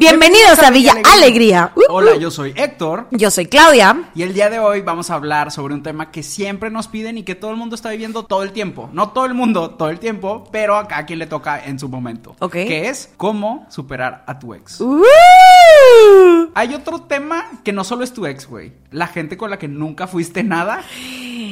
Bienvenidos a Villa Alegría. Uh, Hola, yo soy Héctor. Yo soy Claudia. Y el día de hoy vamos a hablar sobre un tema que siempre nos piden y que todo el mundo está viviendo todo el tiempo. No todo el mundo todo el tiempo, pero a cada quien le toca en su momento. Ok. Que es cómo superar a tu ex. Uh, Hay otro tema que no solo es tu ex, güey. La gente con la que nunca fuiste nada.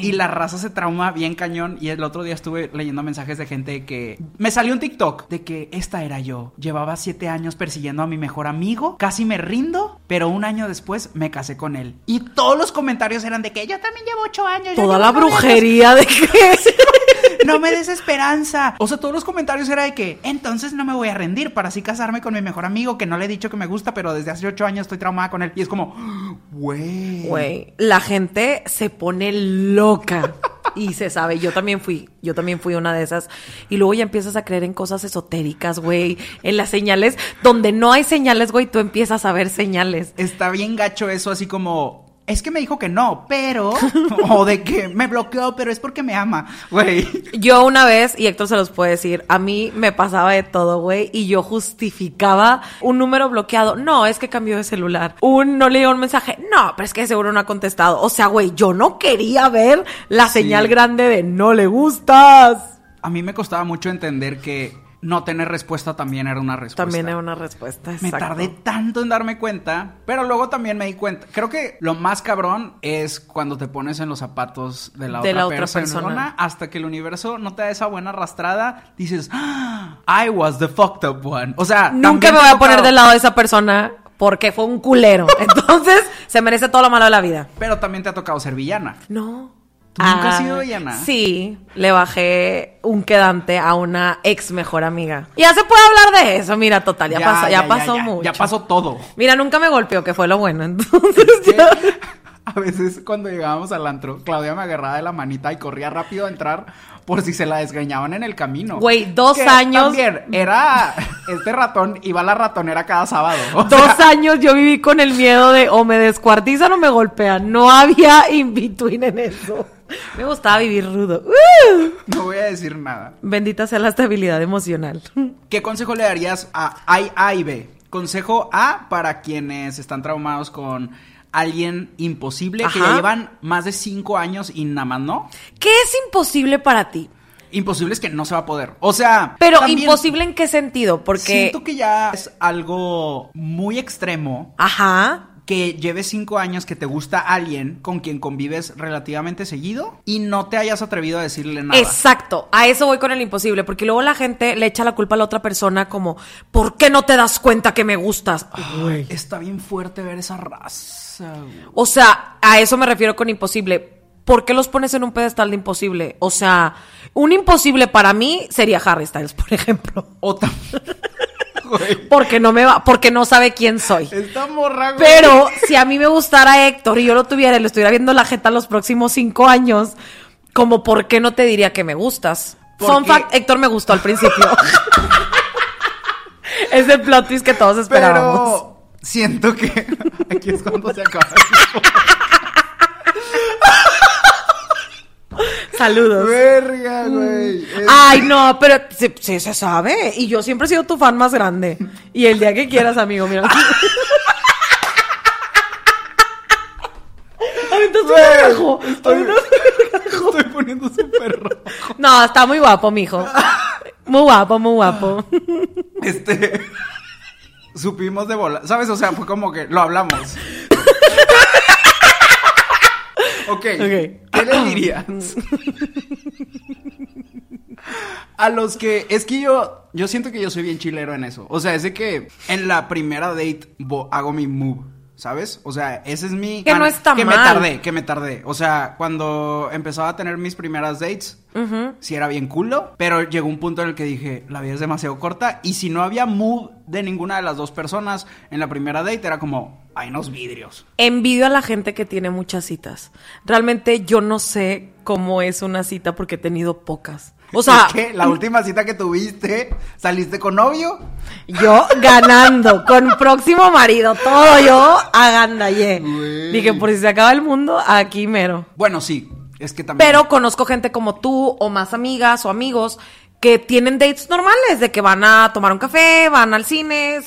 Y la raza se trauma bien cañón. Y el otro día estuve leyendo mensajes de gente que... Me salió un TikTok de que esta era yo. Llevaba siete años persiguiendo a mi mejor amigo. Casi me rindo. Pero un año después me casé con él. Y todos los comentarios eran de que yo también llevo ocho años. Toda la nueve años". brujería de que... No me des esperanza. O sea, todos los comentarios era de que entonces no me voy a rendir para así casarme con mi mejor amigo que no le he dicho que me gusta, pero desde hace ocho años estoy traumada con él. Y es como, güey. Güey, la gente se pone loca. Y se sabe, yo también fui, yo también fui una de esas. Y luego ya empiezas a creer en cosas esotéricas, güey. En las señales, donde no hay señales, güey, tú empiezas a ver señales. Está bien gacho eso, así como. Es que me dijo que no, pero. o de que me bloqueó, pero es porque me ama. Güey. Yo una vez, y Héctor se los puede decir, a mí me pasaba de todo, güey, y yo justificaba un número bloqueado. No, es que cambió de celular. Un no le dio un mensaje. No, pero es que seguro no ha contestado. O sea, güey, yo no quería ver la Sí. señal grande de no le gustas. A mí me costaba mucho entender que no tener respuesta también era una respuesta. También era una respuesta. Me tardé tanto en darme cuenta, pero luego también me di cuenta. Creo que lo más cabrón es cuando te pones en los zapatos de la, De otra, la otra persona, persona. hasta que el universo no te da esa buena arrastrada, dices, "Ah, I was the fucked up one. O sea, Nunca me voy a poner del lado de esa persona porque fue un culero. Entonces, se merece todo lo malo de la vida. Pero también te ha tocado ser villana. No. ¿Tú nunca has Ah, sido villana? Sí, le bajé un quedante a una ex mejor amiga. Ya se puede hablar de eso, mira, total, ya, pasó, ya, pasó ya, mucho. Ya pasó todo. Mira, nunca me golpeó, que fue lo bueno. Entonces, Es que ya- a veces cuando llegábamos al antro, Claudia me agarraba de la manita y corría rápido a entrar por si se la desgreñaban en el camino. Güey, dos Que años- También era este ratón, iba a la ratonera cada sábado. O Dos sea, años yo viví con el miedo de o me descuartizan o me golpean. No había in between en eso. Me gustaba vivir rudo. ¡Uh! No voy a decir nada. Bendita sea la estabilidad emocional. ¿Qué consejo le darías a A, A y B? Consejo A para quienes están traumados con alguien imposible que ya llevan más de cinco años y nada más no. ¿Qué es imposible para ti? Imposible es que no se va a poder. O sea, Pero imposible en qué sentido? Porque... Siento que ya es algo muy extremo Ajá. Que lleves cinco años que te gusta alguien con quien convives relativamente seguido y no te hayas atrevido a decirle nada. Exacto, a eso voy con el imposible, porque luego la gente le echa la culpa a la otra persona como, ¿por qué no te das cuenta que me gustas? Ay, Está bien fuerte ver esa raza. O sea, a eso me refiero con imposible. ¿Por qué los pones en un pedestal de imposible? O sea, un imposible para mí sería Harry Styles, por ejemplo. O tam- Güey, Porque no me va, porque no sabe quién soy. Esta morra, güey. Pero si a mí me gustara Héctor y yo lo tuviera y le estuviera viendo la jeta los próximos cinco años, como por qué no te diría que me gustas. Fun Porque- fact, Héctor me gustó al principio. es el plot twist que todos esperábamos. Pero siento que aquí es cuando se acaba. Saludos. Verga, güey. Es- Ay, no, pero sí, sí se sabe. Y yo siempre he sido tu fan más grande. Y el día que quieras, amigo, mira. Ahorita estoy Güey, carajo. Estoy poniendo súper rojo. No, está muy guapo, mijo. Muy guapo, muy guapo. Este. Supimos de bola. ¿Sabes? O sea, fue como que lo hablamos. Ok. ¿Qué le dirías? A los que. Es que yo. Yo siento que yo soy bien chilero en eso. O sea, es de que en la primera date bo- hago mi move. ¿sabes? O sea, ese es mi... Que no está que mal. me tardé, que me tardé. O sea, cuando empezaba a tener mis primeras dates, sí era bien culo, pero llegó un punto en el que dije, la vida es demasiado corta y si no había mood de ninguna de las dos personas en la primera date, era como, hay unos vidrios. Envidio a la gente que tiene muchas citas. Realmente yo no sé cómo es una cita porque he tenido pocas. O sea, Es que la última cita que tuviste, saliste con novio. yo ganando, con próximo marido, todo yo agandallé. Dije, por si se acaba el mundo, aquí mero. Bueno, sí, es que también... Pero conozco gente como tú o más amigas o amigos que tienen dates normales, de que van a tomar un café, van al cine,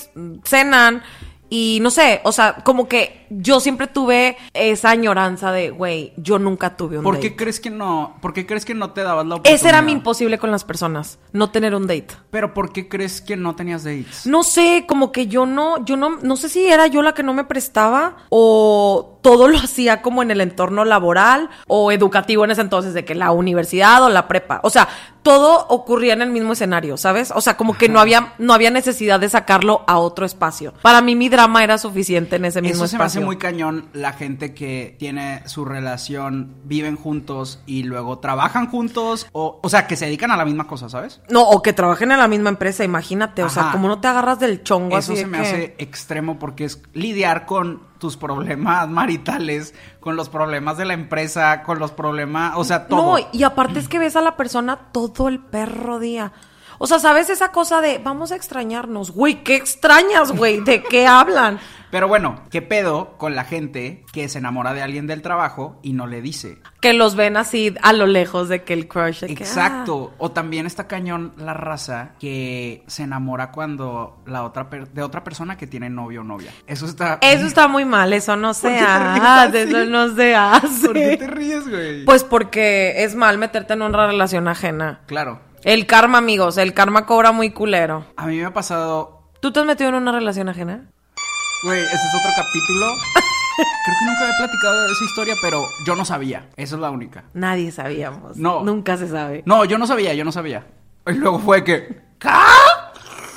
cenan y no sé, o sea, como que yo siempre tuve esa añoranza de, güey, yo nunca tuve un ¿Por date. qué crees que no? ¿Por qué crees que no te dabas la oportunidad? Ese era mi imposible con las personas, no tener un date. Pero ¿por qué crees que no tenías dates? No sé, como que yo no, yo no, no sé si era yo la que no me prestaba o todo lo hacía como en el entorno laboral o educativo en ese entonces, de que la universidad o la prepa. O sea, todo ocurría en el mismo escenario, ¿sabes? O sea, como que no había, no había necesidad de sacarlo a otro espacio. Para mí mi drama era suficiente en ese mismo Eso se me hace espacio. muy cañón la gente que tiene su relación, viven juntos y luego trabajan juntos, o, o sea, que se dedican a la misma cosa, ¿sabes? No, o que trabajen en la misma empresa, imagínate. O sea, como no te agarras del chongo Eso así se de me que- hace extremo porque es lidiar con tus problemas maritales, con los problemas de la empresa, con los problemas, o sea, todo. No, y aparte es que ves a la persona todo el perro día. O sea, ¿sabes esa cosa de vamos a extrañarnos? Güey, ¿qué extrañas, güey? ¿De qué hablan? Pero bueno, ¿qué pedo con la gente que se enamora de alguien del trabajo y no le dice? Que los ven así a lo lejos de que el crush. de que, Exacto. O también está cañón la raza que se enamora cuando la otra per- de otra persona que tiene novio o novia. Eso está. ah, Eso está muy mal, eso no ¿Por se hace, eso no se hace. ¿Por qué te ríes, güey? Pues porque es mal meterte en una relación ajena. Claro. El karma, amigos, el karma cobra muy culero. A mí me ha pasado. ¿Tú te has metido en una relación ajena? Güey, ese es otro capítulo. Creo que nunca había platicado de esa historia, pero yo no sabía. Esa es la única. Nadie sabíamos. No. Nunca se sabe. No, yo no sabía, yo no sabía. Y luego fue que. ¿Qué?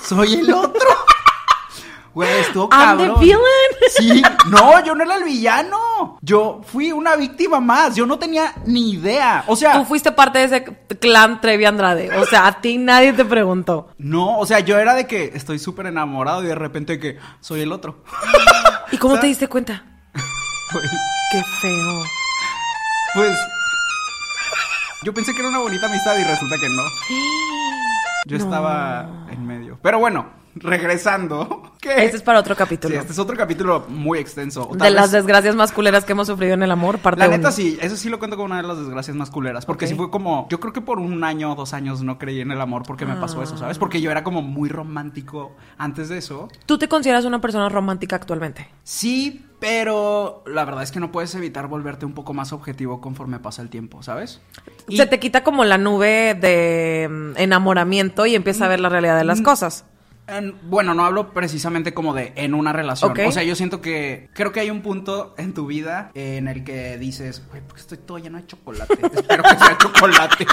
Soy el otro. Güey, estuvo I'm the cabrón. villain. Sí, no, yo no era el villano. Yo fui una víctima más. Yo no tenía ni idea. O sea, Tú fuiste parte de ese clan Trevi Andrade. O sea, a ti nadie te preguntó. no, o sea, yo era de que estoy súper enamorado y de repente que soy el otro. ¿Y cómo te diste cuenta? Güey, Qué feo. Pues yo pensé que era una bonita amistad y resulta que no. Yo No. estaba en medio. Pero bueno, regresando. ¿qué? Este es para otro capítulo. Sí, este es otro capítulo muy extenso. de las desgracias más culeras que hemos sufrido en el amor, parte La neta uno. sí, eso sí lo cuento como una de las desgracias más culeras. Porque sí fue como, yo creo que por un año o dos años no creí en el amor porque me pasó eso. ¿sabes? Porque yo era como muy romántico antes de eso. ¿Tú te consideras una persona romántica actualmente? Sí, pero la verdad es que no puedes evitar volverte un poco más objetivo conforme pasa el tiempo, ¿sabes? Y- Se te quita como la nube de mm, enamoramiento y empieza a ver la realidad de las Mm. cosas. En- bueno, no hablo precisamente como de en una relación. O sea, yo siento que creo que hay un punto en tu vida en el que dices, güey, porque estoy todo lleno de chocolate. Espero que sea chocolate.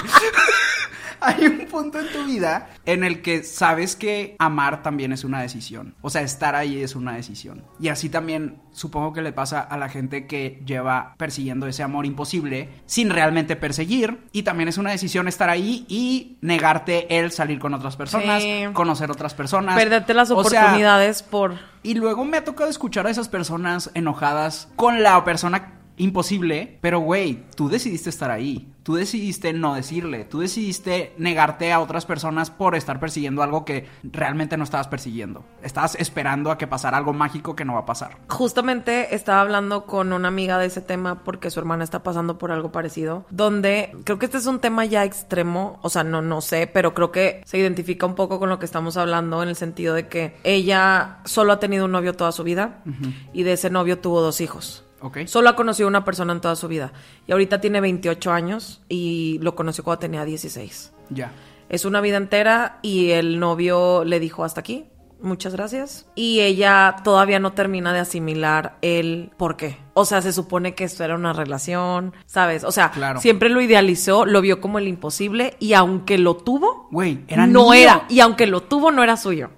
hay un punto en tu vida en el que sabes que amar también es una decisión. O sea, estar ahí es una decisión. Y así también supongo que le pasa a la gente que lleva persiguiendo ese amor imposible sin realmente perseguir. Y también es una decisión estar ahí y negarte el salir con otras personas, Sí. conocer otras personas. Perderte las O sea, oportunidades por... y luego me ha tocado escuchar a esas personas enojadas con la persona imposible, pero güey, tú decidiste estar ahí. Tú decidiste no decirle, tú decidiste negarte a otras personas por estar persiguiendo algo que realmente no estabas persiguiendo. Estabas esperando a que pasara algo mágico que no va a pasar. Justamente estaba hablando con una amiga de ese tema porque su hermana está pasando por algo parecido, donde creo que este es un tema ya extremo, o sea, no, no sé, pero creo que se identifica un poco con lo que estamos hablando en el sentido de que ella solo ha tenido un novio toda su vida y de ese novio tuvo dos hijos. ¿Ok? Solo ha conocido una persona en toda su vida y ahorita tiene 28 años y lo conoció cuando tenía 16. Ya. Es una vida entera y el novio le dijo hasta aquí, muchas gracias. Y ella todavía no termina de asimilar el por qué. O sea, se supone que esto era una relación, ¿sabes? O sea, Claro. siempre lo idealizó, lo vio como el imposible y aunque lo tuvo, Güey, era no era. Y aunque lo tuvo, no era suyo,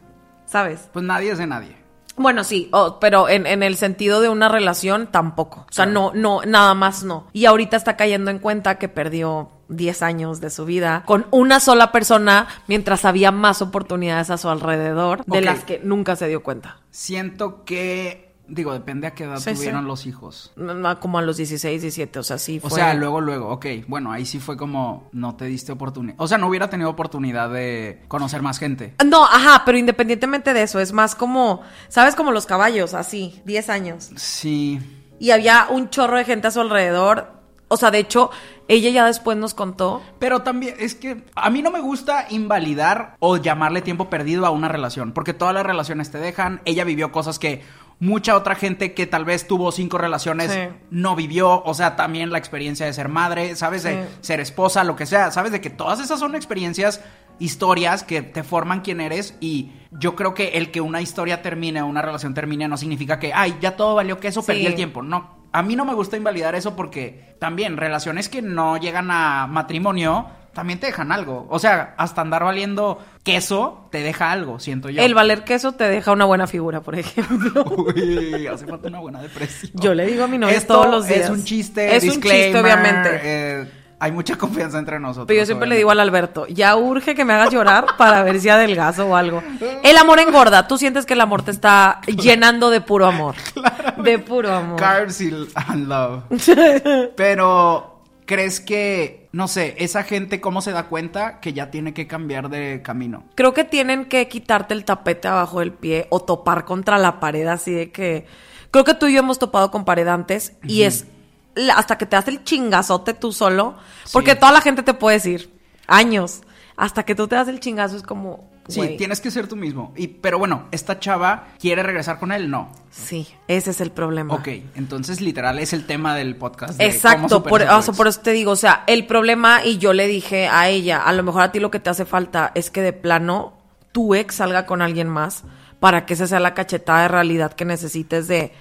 ¿sabes? Pues nadie es de nadie. Bueno, sí, oh, pero en, en el sentido de una relación tampoco. O sea, no, no, nada más no. Y ahorita está cayendo en cuenta que perdió 10 años de su vida con una sola persona mientras había más oportunidades a su alrededor de las que nunca se dio cuenta. Siento que, digo, depende a qué edad Sí, sí. tuvieron los hijos. Como a los 16, 17, o sea, sí O fue. sea, luego, luego, ok, bueno, ahí sí fue como no te diste oportunidad. O sea, no hubiera tenido oportunidad de conocer más gente. No, ajá, pero independientemente de eso, es más como, ¿sabes? Como los caballos, así, 10 años. Sí. Y había un chorro de gente a su alrededor. O sea, de hecho, ella ya después nos contó. Pero también es que a mí no me gusta invalidar o llamarle tiempo perdido a una relación, porque todas las relaciones te dejan. Ella vivió cosas que mucha otra gente que tal vez tuvo cinco relaciones Sí. no vivió, o sea, también la experiencia de ser madre, sabes, de ser esposa, lo que sea, sabes de que todas esas son experiencias historias que te forman quién eres y yo creo que el que una historia termine o una relación termine no significa que, ay, ya todo valió que eso, Sí. perdí el tiempo. No, a mí no me gusta invalidar eso porque también relaciones que no llegan a matrimonio también te dejan algo. O sea, hasta andar valiendo queso te deja algo, siento yo. El valer queso te deja una buena figura, por ejemplo. Uy, hace falta una buena depresión. Yo le digo a mi novia Esto todos los días. Es un chiste, Es un chiste, obviamente. eh, hay mucha confianza entre nosotros. Pero yo siempre le digo al Alberto, ya urge que me hagas llorar para ver si adelgazo o algo. El amor engorda. Tú sientes que el amor te está llenando de puro amor. De puro amor. Carbs and love. Pero, ¿crees que, no sé, esa gente cómo se da cuenta que ya tiene que cambiar de camino? Creo que tienen que quitarte el tapete abajo del pie o topar contra la pared así de que... Creo que tú y yo hemos topado con pared antes y es hasta que te das el chingazote tú solo, porque Sí. toda la gente te puede decir años, hasta que tú te das el chingazo es como... Sí, tienes que ser tú mismo. Y, pero bueno, ¿esta chava quiere regresar con él? No. Sí, ese es el problema. Ok, entonces literal es el tema del podcast. de Exacto, por, o sea, por eso te digo, o sea, el problema, y yo le dije a ella, a lo mejor a ti lo que te hace falta es que de plano tu ex salga con alguien más para que esa sea la cachetada de realidad que necesites de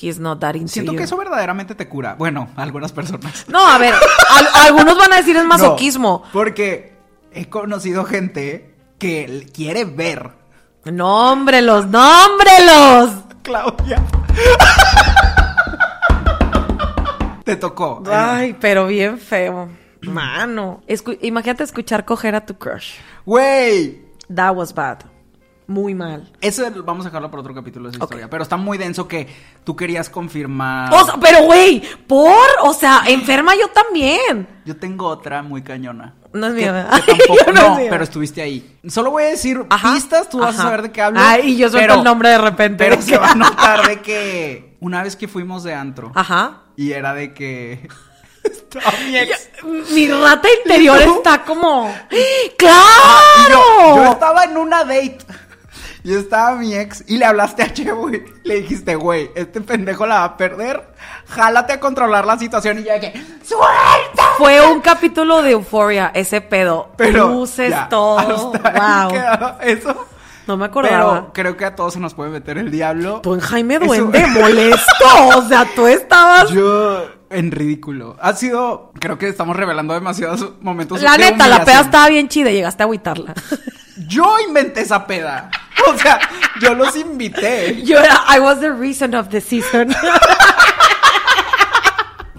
he's not that into Siento you". que eso verdaderamente te cura. Bueno, algunas personas. No, a ver, al- algunos van a decir es masoquismo. No, porque he conocido gente que quiere ver. Nómbrelos, nómbrelos. Claudia. te tocó. Ay, pero bien feo. Mano, Escu- imagínate escuchar coger a tu crush. Güey. That was bad. Muy mal. Eso vamos a dejarlo para otro capítulo de esa historia. Pero está muy denso que tú querías confirmar. O sea, pero güey, por, o sea, enferma yo también. Yo tengo otra muy cañona. No es Que- mía, ¿verdad? que tampoco- Yo no pero estuviste ahí. Solo voy a decir Ajá, pistas, tú vas a ajá. saber de qué hablo. Ay, y yo suelto pero- el nombre de repente. Pero se va a notar de que una vez que fuimos de antro Ajá. y era de que mi ex. Mi rata interior está como. ¡Claro! yo, yo estaba en una date. Y estaba mi ex y le hablaste a Che, güey. Le dijiste, güey, este pendejo la va a perder. Jálate a controlar la situación. Y yo de que, ¡suelta! Fue un capítulo de euforia, ese pedo. Pero. Luces, ya, todo. Wow. eso. No me acordaba. Pero creo que a todos se nos puede meter el diablo. Tú en Jaime Eso- Duende, molesto. O sea, tú estabas. Yo en ridículo. Ha sido, creo que estamos revelando demasiados momentos. La de neta, la peda estaba bien chida, llegaste a agüitarla. Yo inventé esa peda. O sea, yo los invité. Yo era, I was the reason of the season.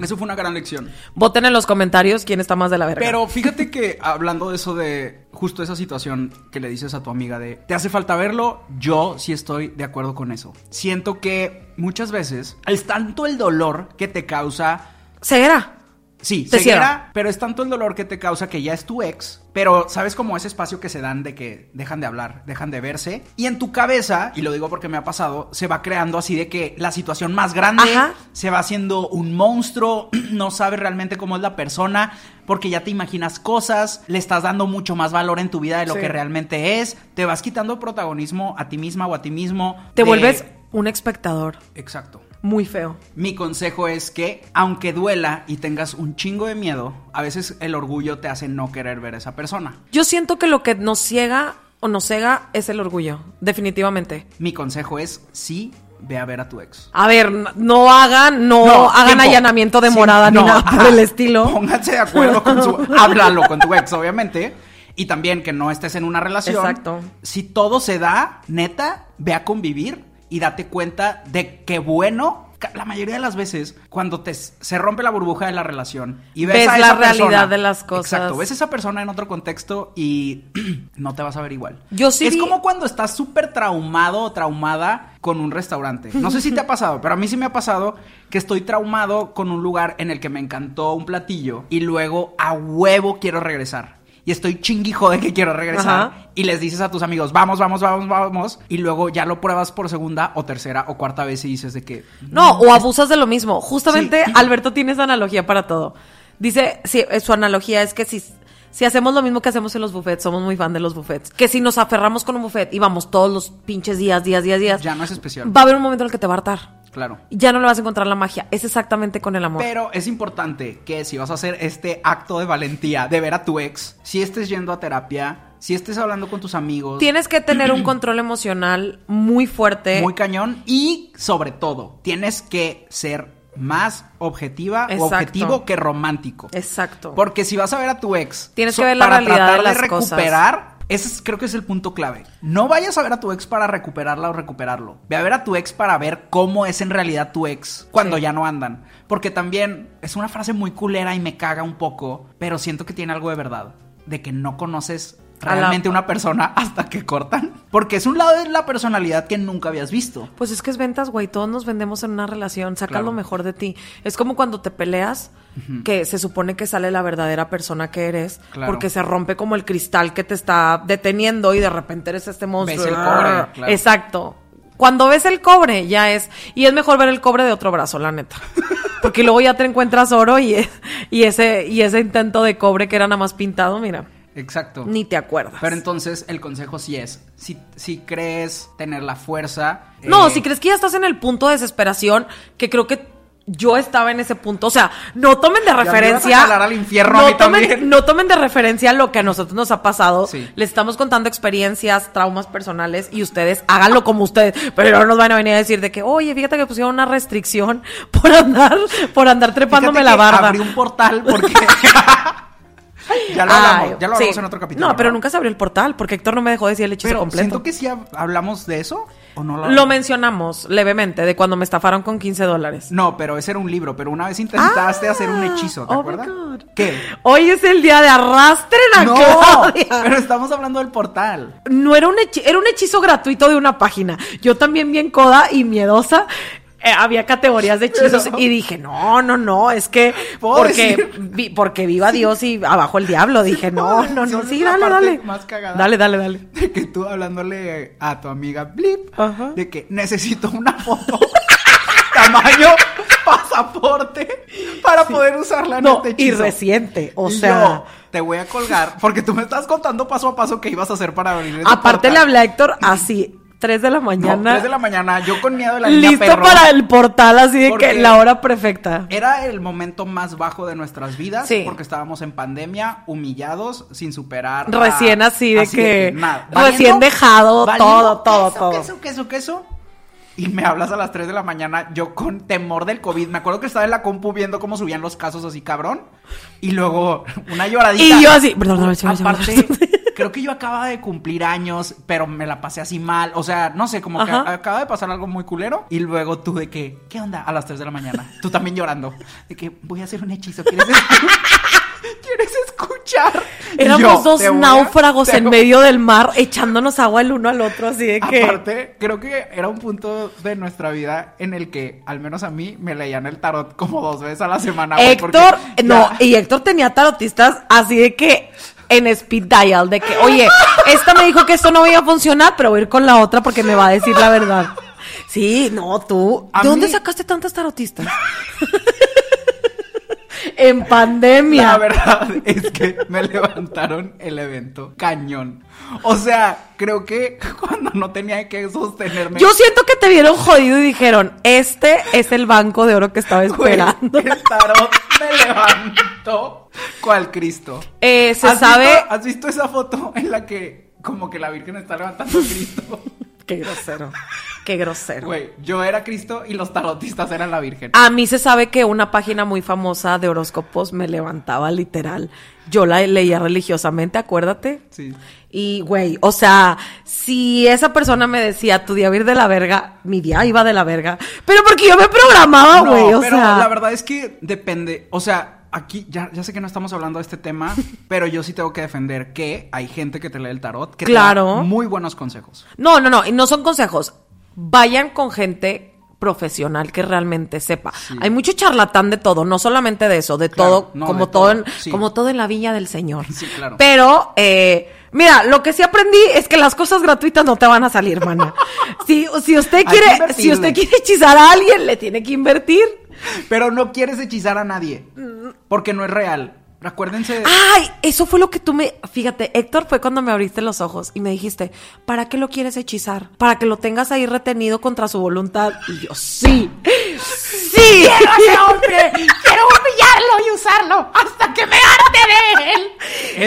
Eso fue una gran lección. Voten en los comentarios quién está más de la verga. Pero fíjate que hablando de eso de justo esa situación que le dices a tu amiga de te hace falta verlo, yo sí estoy de acuerdo con eso. Siento que muchas veces es tanto el dolor que te causa Ceguera. Sí, Te ceguera, cierra. pero es tanto el dolor que te causa que ya es tu ex, pero sabes como ese espacio que se dan de que dejan de hablar, dejan de verse, y en tu cabeza, y lo digo porque me ha pasado, se va creando así de que la situación más grande Ajá. se va haciendo un monstruo, no sabes realmente cómo es la persona, porque ya te imaginas cosas, le estás dando mucho más valor en tu vida de lo Sí. que realmente es, te vas quitando protagonismo a ti misma o a ti mismo. Te de- vuelves un espectador. Exacto. Muy feo. Mi consejo es que, aunque duela y tengas un chingo de miedo, a veces el orgullo te hace no querer ver a esa persona. Yo siento que lo que nos ciega o nos cega es el orgullo. Definitivamente. Mi consejo es sí, ve a ver a tu ex. A ver, no hagan, no, hagan tiempo. allanamiento de Sí, morada ni no, nada por ajá. el estilo. Pónganse de acuerdo con su. háblalo con tu ex, obviamente. Y también que no estés en una relación. Exacto. Si todo se da, neta, ve a convivir y date cuenta de qué bueno. La mayoría de las veces, cuando te, se rompe la burbuja de la relación y ves, Ves a la realidad de las cosas. Exacto, ves a esa persona en otro contexto y no te vas a ver igual. Yo sí Es vi- como cuando estás súper traumado o traumada con un restaurante. No sé si te ha pasado, pero a mí sí me ha pasado que estoy traumado con un lugar en el que me encantó un platillo y luego a huevo quiero regresar. Y estoy chinguijo de que quiero regresar. Ajá. Y les dices a tus amigos, vamos, vamos, vamos, vamos. Y luego ya lo pruebas por segunda o tercera o cuarta vez y dices de que... No, o abusas de lo mismo. Justamente Sí. Alberto tiene esa analogía para todo. Dice, sí, eh, su analogía es que si, si hacemos lo mismo que hacemos en los buffets, somos muy fan de los buffets, que si nos aferramos con un buffet y vamos todos los pinches días, días, días, días, Ya no es especial. va a haber un momento en el que te va a hartar. Claro. Ya no le vas a encontrar la magia. Es exactamente con el amor. Pero es importante que si vas a hacer este acto de valentía de ver a tu ex, si estés yendo a terapia, si estés hablando con tus amigos, Tienes que tener un control emocional muy fuerte. muy cañón y sobre todo, tienes que ser más objetiva o objetivo que romántico. Exacto. Porque si vas a ver a tu ex, Tienes que ver la para realidad tratar de las recuperar, ese es- creo que es el punto clave. No vayas a ver a tu ex para recuperarla o recuperarlo. Ve a ver a tu ex para ver cómo es en realidad tu ex cuando Sí. ya no andan. Porque también es una frase muy culera y me caga un poco, pero siento que tiene algo de verdad. De que no conoces La- realmente una persona hasta que cortan. Porque es un lado de la personalidad que nunca habías visto. Pues es que es ventas, güey. Todos nos vendemos en una relación. Saca Claro. lo mejor de ti. Es como cuando te peleas, que se supone que sale la verdadera persona que eres. Claro. Porque se rompe como el cristal que te está deteniendo y de repente eres este monstruo. Ves el cobre, claro. Exacto. Cuando ves el cobre, ya es. Y es mejor ver el cobre de otro brazo, la neta. Porque luego ya te encuentras oro y, y, ese, y ese intento de cobre que era nada más pintado, mira, Exacto. ni te acuerdas. Pero entonces el consejo sí es, si, si crees tener la fuerza... No, eh, si crees que ya estás en el punto de desesperación, que creo que yo estaba en ese punto. O sea, no tomen de a referencia. jalar al infierno a no, mí tomen, no tomen de referencia lo que a nosotros nos ha pasado. Sí. Les estamos contando experiencias, traumas personales y ustedes háganlo como ustedes. Pero no nos van a venir a decir de que, oye, fíjate que pusieron una restricción por andar, por andar trepándome fíjate la barda. Abrí un portal porque... ya lo Ay, hablamos, ya lo hablamos sí. en otro capítulo. No, pero ¿verdad? nunca se abrió el portal porque Héctor no me dejó decir el hechizo Pero completo. siento que sí hab- hablamos de eso, ¿o no lo Lo mencionamos levemente de cuando me estafaron con 15 dólares. No, pero ese era un libro, pero una vez intentaste Ah, hacer un hechizo, ¿te oh acuerdas? ¿Qué? Hoy es el día de arrastren a No, Claudia. pero estamos hablando del portal. No era un hechizo, era un hechizo gratuito de una página. Yo también bien coda y miedosa. Eh, había categorías de hechizos Pero- y dije, no, no, no, es que ¿Puedo porque, vi- porque viva Dios y abajo el diablo. Dije, no, no, no, sí, dale, dale. más cagada. Dale, dale, dale. De que tú hablándole a tu amiga Blip, Ajá. de que necesito una foto tamaño pasaporte para poder usarla en No, este y hechizo. reciente, o Y sea. yo te voy a colgar porque tú me estás contando paso a paso qué ibas a hacer para abrir Aparte le hablé a Héctor así, 3 de la No, mañana. 3 de la mañana, yo con miedo de la niña listo perro. para el portal, así de que la hora perfecta. Era el momento más bajo de nuestras vidas Sí. porque estábamos en pandemia, humillados, sin superar. Recién a- así de que- nada. recién dejado, todo, todo, queso, todo. Queso, queso, queso. Y me hablas a las 3 de la mañana, yo con temor del COVID. Me acuerdo que estaba en la compu viendo cómo subían los casos así, cabrón. Y luego una lloradita. Y yo así, perdón, no, no, no, no, Aparte, no. Creo que yo acababa de cumplir años, pero me la pasé así mal. O sea, no sé, como que Ajá. acaba de pasar algo muy culero. Y luego tú de que, ¿qué onda? A las 3 de la mañana. Tú también llorando. De que voy a hacer un hechizo. ¿Quieres, ¿Quieres escuchar? Éramos dos "Te voy a- náufragos en medio del mar echándonos agua el uno al otro, así de que. Aparte, creo que era un punto de nuestra vida en el que, al menos a mí, me leían el tarot como dos veces a la semana. porque Héctor, ya- no, y Héctor tenía tarotistas así de que en speed dial, de que, oye, esta me dijo que esto no iba a funcionar, pero voy a ir con la otra porque me va a decir la verdad. Sí, no, tú. ¿De dónde mí- sacaste tantas tarotistas? en pandemia. La verdad es que me levantaron el evento cañón. O sea, creo que cuando no tenía que sostenerme. Yo siento que te vieron jodido y dijeron, este es el banco de oro que estaba güey, esperando. el tarot me levantó cual Cristo. Eh, se ¿Has sabe... visto- ¿Has visto esa foto en la que como que la Virgen está levantando a Cristo? Qué grosero, qué grosero. Güey, yo era Cristo y los tarotistas eran la Virgen. A mí se sabe que una página muy famosa de horóscopos me levantaba literal. Yo la leía religiosamente, acuérdate. Sí. Y, güey, o sea, si esa persona me decía tu día va a ir de la verga, mi día iba de la verga. Pero porque yo me programaba, No, güey, o pero sea. la verdad es que depende. O sea, aquí ya, ya sé que no estamos hablando de este tema, pero yo sí tengo que defender que hay gente que te lee el tarot que te Claro. da muy buenos consejos. No, no, no, y no son consejos. Vayan con gente profesional que realmente sepa. Hay mucho charlatán de todo, no solamente de eso, de Claro, todo, no, como de todo, todo, en, sí. como todo en la viña del Señor. Sí, claro. Pero, eh, mira, lo que sí aprendí es que las cosas gratuitas no te van a salir, mana. si, si usted quiere, si usted quiere hechizar a alguien, le tiene que invertir. Pero no quieres hechizar a nadie. Porque no es real. Acuérdense. de- Ay, eso fue lo que tú me. Fíjate, Héctor, fue cuando me abriste los ojos y me dijiste, ¿para qué lo quieres hechizar? Para que lo tengas ahí retenido contra su voluntad. Y yo, sí. ¡Sí! ¡Quiero a ese hombre! ¡Quiero humillarlo y usarlo hasta que me harte de él!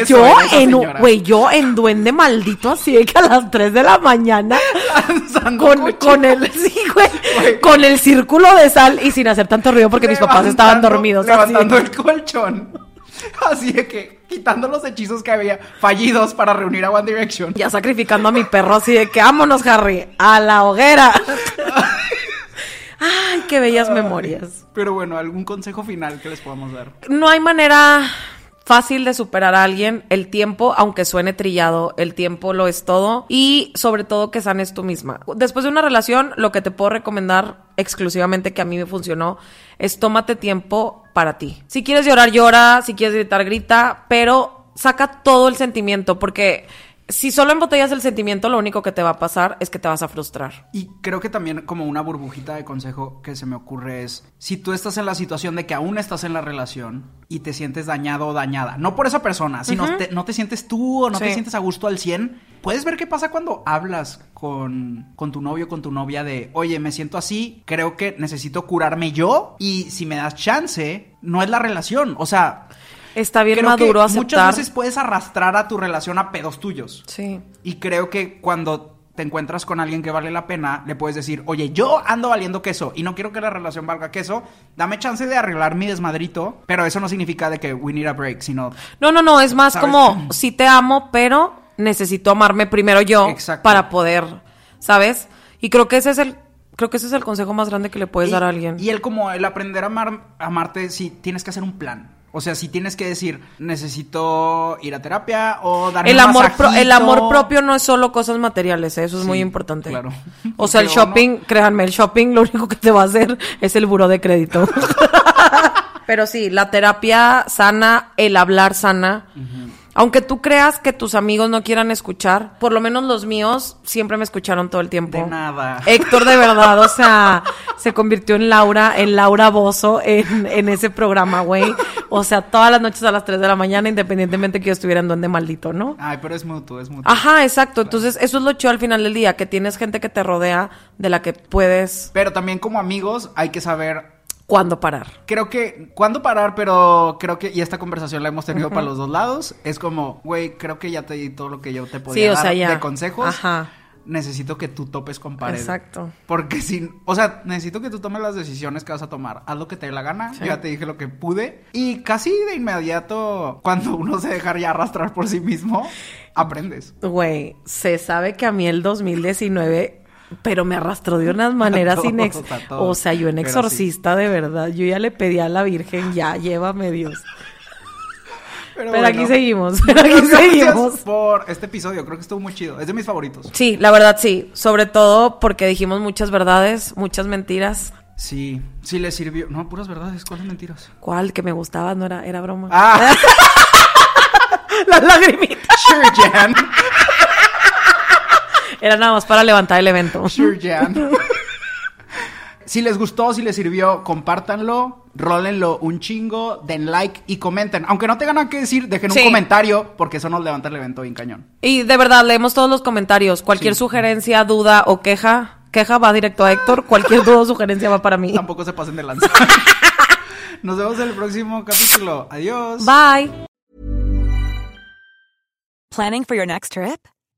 Eso yo es en, güey, yo en duende maldito así de que a las 3 de la mañana con, con el, sí, güey, Güey. con el círculo de sal y sin hacer tanto ruido porque mis papás estaban Levantando- dormidos. así. Levantando el colchón. Así de que quitando los hechizos que había fallidos para reunir a One Direction. Ya sacrificando a mi perro así de que vámonos, Harry, a la hoguera. Ay, qué bellas memorias. Pero bueno, algún consejo final que les podamos dar. No hay manera fácil de superar a alguien. El tiempo, aunque suene trillado, el tiempo lo es todo. Y sobre todo que sanes tú misma. Después de una relación, lo que te puedo recomendar exclusivamente que a mí me funcionó es tómate tiempo para ti. Si quieres llorar, llora. Si quieres gritar, grita. Pero saca todo el sentimiento porque... Si solo embotellas el sentimiento, lo único que te va a pasar es que te vas a frustrar. Y creo que también como una burbujita de consejo que se me ocurre es, si tú estás en la situación de que aún estás en la relación y te sientes dañado o dañada, no por esa persona, sino te- no te sientes tú o no te sientes a gusto al 100, puedes ver qué pasa cuando hablas con, con tu novio, con tu novia de, oye, me siento así, creo que necesito curarme yo y si me das chance, no es la relación, o sea... Está bien creo maduro que aceptar. Muchas veces puedes arrastrar a tu relación a pedos tuyos. Sí. Y creo que cuando te encuentras con alguien que vale la pena, le puedes decir, oye, yo ando valiendo queso y no quiero que la relación valga queso, dame chance de arreglar mi desmadrito, pero eso no significa de que we need a break, sino... No, no, no, es más ¿Sabes? como, sí te amo, pero necesito amarme primero yo Exacto. para poder, ¿sabes? Y creo que ese es el, creo que ese es el consejo más grande que le puedes y, dar a alguien. Y el como el aprender a amar, amarte, si tienes que hacer un plan. O sea, si tienes que decir, necesito ir a terapia o darme el un amor, pro- el amor propio no es solo cosas materiales, ¿eh? eso es Sí, muy importante. claro. O sea, el shopping, créanme, el shopping lo único que te va a hacer es el buro de crédito. Pero sí, la terapia sana, el hablar sana. Aunque tú creas que tus amigos no quieran escuchar, por lo menos los míos siempre me escucharon todo el tiempo. De nada. Héctor, de verdad, o sea, se convirtió en Laura, en Laura Bozo en, en ese programa, güey. O sea, todas las noches a las 3 de la mañana, independientemente que yo estuviera en donde maldito, ¿no? Ay, pero es mutuo, es mutuo. Ajá, exacto. Entonces, eso es lo chido al final del día, que tienes gente que te rodea de la que puedes Pero también como amigos hay que saber cuándo parar. Creo que, ¿cuándo parar? Pero creo que, y esta conversación la hemos tenido para los dos lados, es como, güey, creo que ya te di todo lo que yo te podía Sí, o dar sea, ya. de consejos. Ajá. Necesito que tú topes con pared. Exacto. Porque si, o sea, necesito que tú tomes las decisiones que vas a tomar. Haz lo que te dé la gana. Sí. Yo ya te dije lo que pude. Y casi de inmediato, cuando uno se deja ya arrastrar por sí mismo, aprendes. Güey, se sabe que a mí el 2019, pero me arrastró de unas maneras todos. O sea, yo en exorcista, de verdad. Yo ya le pedí a la Virgen, ya, llévame Dios. Pero, aquí bueno. seguimos, pero aquí seguimos. por este episodio. Creo que estuvo muy chido. Es de mis favoritos. Sí, la verdad sí. Sobre todo porque dijimos muchas verdades, muchas mentiras. Sí, sí le sirvió. No, puras verdades. ¿Cuáles mentiras? ¿Cuál? Que me gustaba, no era, era broma. Ah, La lagrimita. sure, Jan. Era nada más para levantar el evento. Sure, Jan. Si les gustó, si les sirvió, compártanlo, rólenlo un chingo, den like y comenten. Aunque no tengan nada que decir, dejen un comentario porque eso nos levanta el evento bien cañón. Y de verdad, leemos todos los comentarios. Cualquier Sí. sugerencia, duda o queja, queja va directo a Héctor. Cualquier duda o sugerencia va para mí. Tampoco se pasen de lanza. Nos vemos en el próximo capítulo. Adiós. Bye. Planning for your next trip?